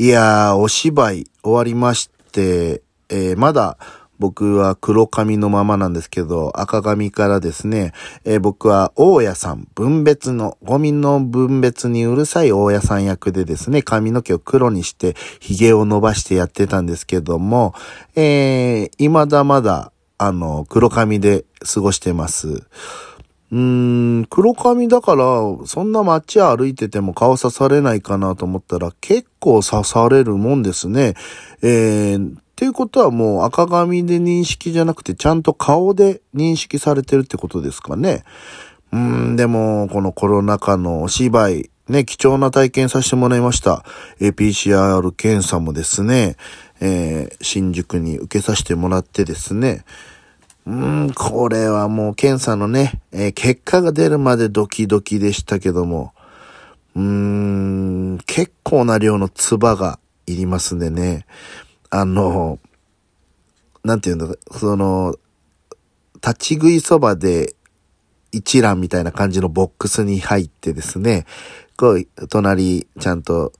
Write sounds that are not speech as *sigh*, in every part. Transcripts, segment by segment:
いやー、お芝居終わりまして、えー、まだ僕は黒髪のままなんですけど、赤髪からですね、えー、僕は大家さん、分別の、ゴミの分別にうるさい大家さん役でですね、髪の毛を黒にして、髭を伸ばしてやってたんですけども、えー、未だまだ、あの、黒髪で過ごしてます。うーん、黒髪だから、そんな街歩いてても顔刺されないかなと思ったら、結構刺されるもんですね。えー、っていうことはもう赤髪で認識じゃなくてちゃんと顔で認識されてるってことですかね。うーん、でも、このコロナ禍のお芝居、ね、貴重な体験させてもらいました。APCR 検査もですね、えー、新宿に受けさせてもらってですね、うん、これはもう検査のね、えー、結果が出るまでドキドキでしたけども、うーん、結構な量の唾がいりますんでね。あの、なんていうんだ、その、立ち食いそばで一覧みたいな感じのボックスに入ってですね、こう、隣、ちゃんと、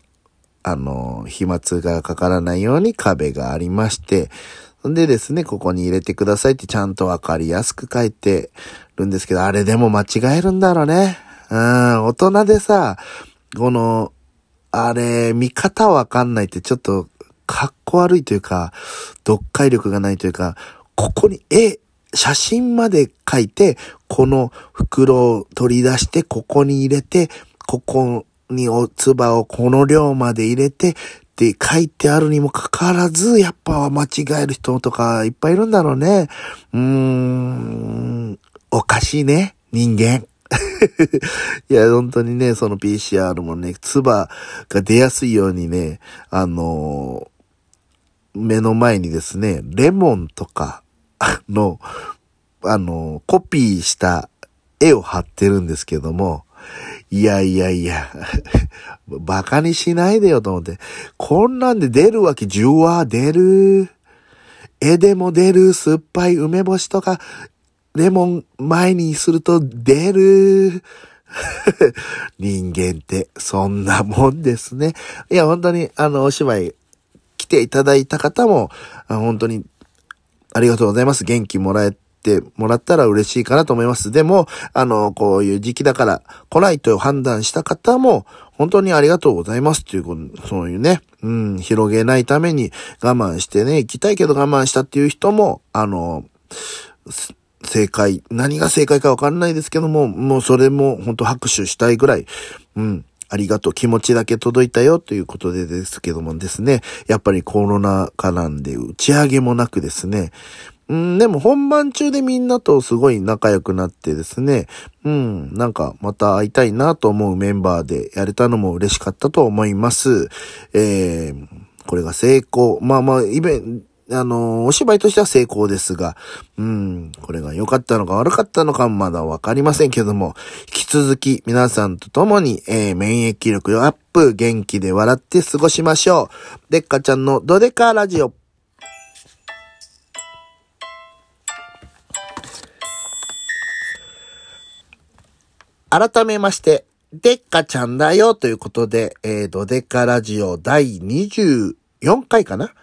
あの、飛沫がかからないように壁がありまして、んでですね、ここに入れてくださいってちゃんとわかりやすく書いてるんですけど、あれでも間違えるんだろうね。うん、大人でさ、この、あれ、見方わかんないってちょっとかっこ悪いというか、読解力がないというか、ここに絵、写真まで書いて、この袋を取り出して、ここに入れて、ここにおつばをこの量まで入れて、って書いてあるにもかかわらず、やっぱ間違える人とかいっぱいいるんだろうね。うーん、おかしいね、人間。*laughs* いや、本当にね、その PCR もね、唾が出やすいようにね、あの目の前にですね、レモンとかの、あの、コピーした絵を貼ってるんですけども、いやいやいや、*laughs* バカにしないでよと思って。こんなんで出るわけ、じゅわ出る。絵でも出る、酸っぱい梅干しとか、レモン前にすると出る。*laughs* 人間ってそんなもんですね。いや、本当にあの、お芝居来ていただいた方も、本当にありがとうございます。元気もらえてもらったら嬉しいかなと思います。でも、あの、こういう時期だから来ないと判断した方も、本当にありがとうございます。っていう、そういうね、うん、広げないために我慢してね、行きたいけど我慢したっていう人も、あの、正解、何が正解かわかんないですけども、もうそれも本当拍手したいぐらい、うん、ありがとう、気持ちだけ届いたよということでですけどもですね、やっぱりコロナ禍なんで打ち上げもなくですね、うん、でも本番中でみんなとすごい仲良くなってですね、うん、なんかまた会いたいなと思うメンバーでやれたのも嬉しかったと思います。えー、これが成功。まあまあ、イベン、あの、お芝居としては成功ですが、うん、これが良かったのか悪かったのかまだわかりませんけども、引き続き皆さんと共に、えー、免疫力アップ、元気で笑って過ごしましょう。でっかちゃんのドデカラジオ。改めまして、でっかちゃんだよということで、えー、ドデカラジオ第24回かな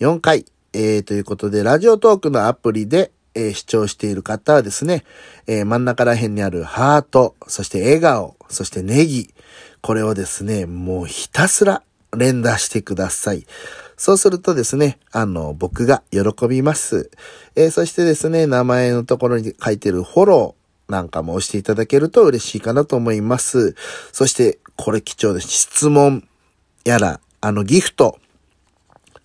？4回、えー、ということで、ラジオトークのアプリで、えー、視聴している方はですね、えー、真ん中ら辺にあるハート、そして笑顔、そしてネギ、これをですね、もうひたすら連打してください。そうするとですね、あの、僕が喜びます。えー、そしてですね、名前のところに書いてるフォローなんかも押していただけると嬉しいかなと思います。そして、これ貴重です。質問やら、あの、ギフト、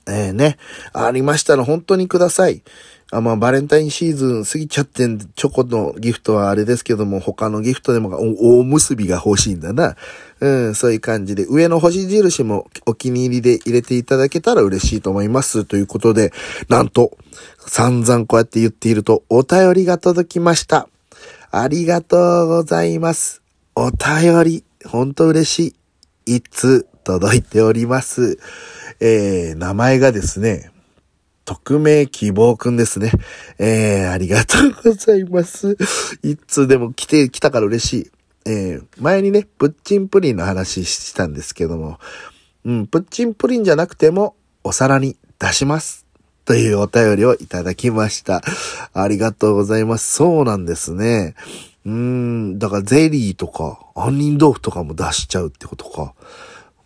えー、ね、ありましたら本当にください。あまあ、バレンタインシーズン過ぎちゃってん、チョコのギフトはあれですけども、他のギフトでもお、お結びが欲しいんだな。うん、そういう感じで、上の星印もお気に入りで入れていただけたら嬉しいと思います。ということで、なんと、散々こうやって言っていると、お便りが届きました。ありがとうございます。お便り、ほんと嬉しい。いつ届いております。えー、名前がですね、匿名希望くんですね。えー、ありがとうございます。いつでも来て、来たから嬉しい。えー、前にね、プッチンプリンの話したんですけども、うん、プッチンプリンじゃなくてもお皿に出します。というお便りをいただきました。ありがとうございます。そうなんですね。うーん、だからゼリーとか、杏仁豆腐とかも出しちゃうってことか。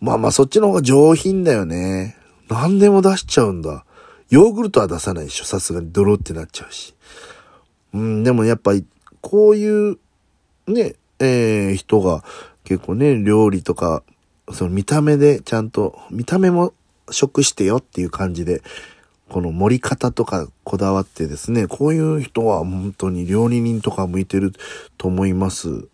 まあまあそっちの方が上品だよね。何でも出しちゃうんだ。ヨーグルトは出さないでしょ。さすがにドロってなっちゃうし。うん、でもやっぱり、こういう、ね、えー、人が結構ね、料理とか、その見た目でちゃんと、見た目も食してよっていう感じで、この盛り方とかこだわってですね、こういう人は本当に料理人とか向いてると思います。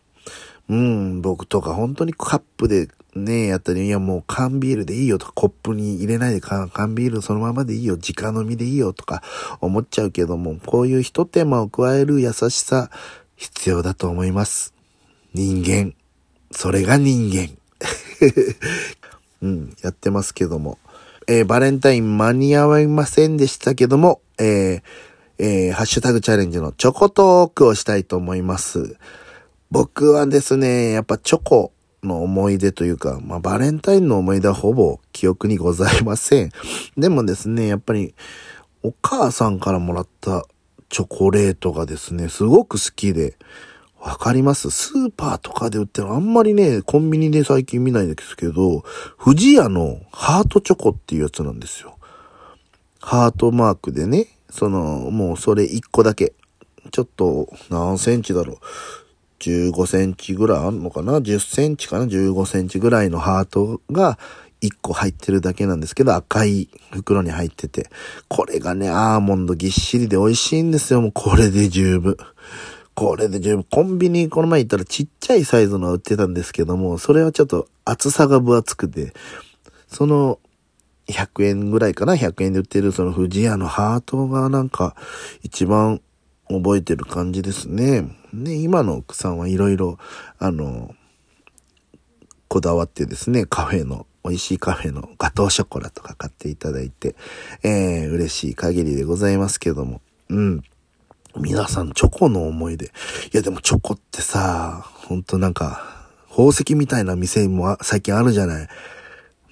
うん、僕とか本当にカップでね、やったり、いやもう缶ビールでいいよとか、コップに入れないで缶ビールそのままでいいよ、直飲みでいいよとか思っちゃうけども、こういう一手間を加える優しさ必要だと思います。人間。それが人間。*laughs* うん、やってますけども。えー、バレンタイン間に合いませんでしたけども、えー、えー、ハッシュタグチャレンジのチョコトークをしたいと思います。僕はですね、やっぱチョコの思い出というか、まあ、バレンタインの思い出はほぼ記憶にございません。でもですね、やっぱり、お母さんからもらったチョコレートがですね、すごく好きで、わかります？スーパーとかで売ってるあんまりね、コンビニで最近見ないんですけど、富士屋のハートチョコっていうやつなんですよ。ハートマークでね、その、もうそれ1個だけ。ちょっと何センチだろう。15センチぐらいあんのかな ?10 センチかな ?15 センチぐらいのハートが1個入ってるだけなんですけど、赤い袋に入ってて。これがね、アーモンドぎっしりで美味しいんですよ。もうこれで十分。これで十分。コンビニこの前行ったらちっちゃいサイズの売ってたんですけども、それはちょっと厚さが分厚くて、その100円ぐらいかな ?100 円で売ってるその富士屋のハートがなんか一番覚えてる感じですね。で、今の奥さんはいろいろ、あの、こだわってですね、カフェの、美味しいカフェのガトーショコラとか買っていただいて、えー、嬉しい限りでございますけども、うん。皆さん、チョコの思い出。いや、でもチョコってさ、ほんとなんか、宝石みたいな店も最近あるじゃない。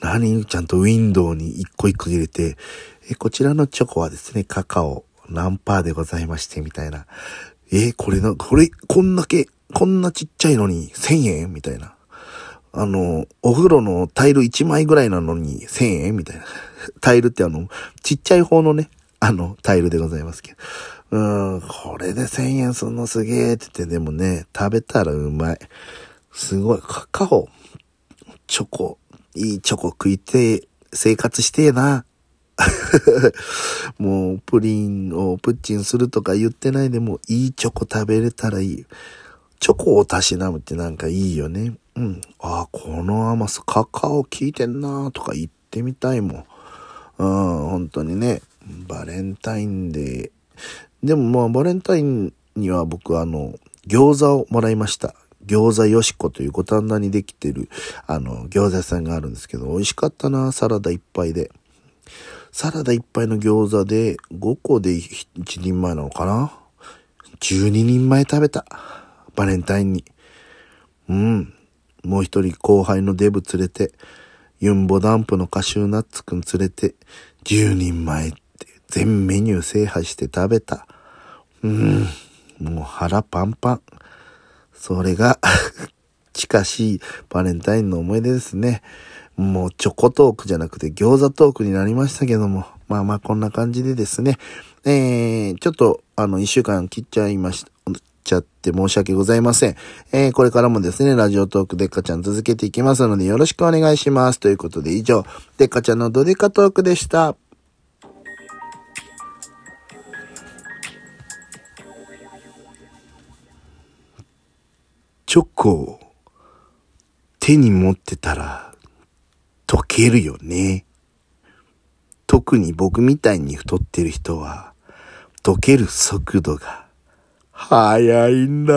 何？ちゃんとウィンドウに一個一個入れて、え、こちらのチョコはですね、カカオ何パーでございまして、みたいな。え、これな、これ、こんだけ、こんなちっちゃいのに1000円？みたいな。あの、お風呂のタイル1枚ぐらいなのに1000円？みたいな。タイルってあの、ちっちゃい方のね、あの、タイルでございますけど。うん、これで1000円すんのすげーって言って、でもね、食べたらうまい。すごい、カカオ、チョコ、いいチョコ食いて、生活してえな。*laughs* もう、プリンをプッチンするとか言ってないでも、いいチョコ食べれたらいい。チョコをたしなむってなんかいいよね。うん。ああ、この甘さ、カカオ効いてんなとか言ってみたいもん。うん、本当にね。バレンタインデー。でもまあ、バレンタインには僕あの、餃子をもらいました。餃子よしこという五反田にできてる、あの、餃子屋さんがあるんですけど、美味しかったな、サラダいっぱいで。サラダいっぱいの餃子で5個で1人前なのかな ?12 人前食べた。バレンタインに。うん。もう一人後輩のデブ連れて、ユンボダンプのカシューナッツくん連れて、10人前全メニュー制覇して食べた。うーん。もう腹パンパン。それが *laughs* 近しいバレンタインの思い出ですね。もうチョコトークじゃなくて餃子トークになりましたけども、まあまあこんな感じでですね、えー、ちょっとあの一週間切っちゃいました。ちゃって申し訳ございません。えー、これからもですね、ラジオトークデッカちゃん続けていきますのでよろしくお願いします。ということで以上、デッカちゃんのドデカトークでした。チョコを手に持ってたら溶けるよね。特に僕みたいに太ってる人は、溶ける速度が速いんだ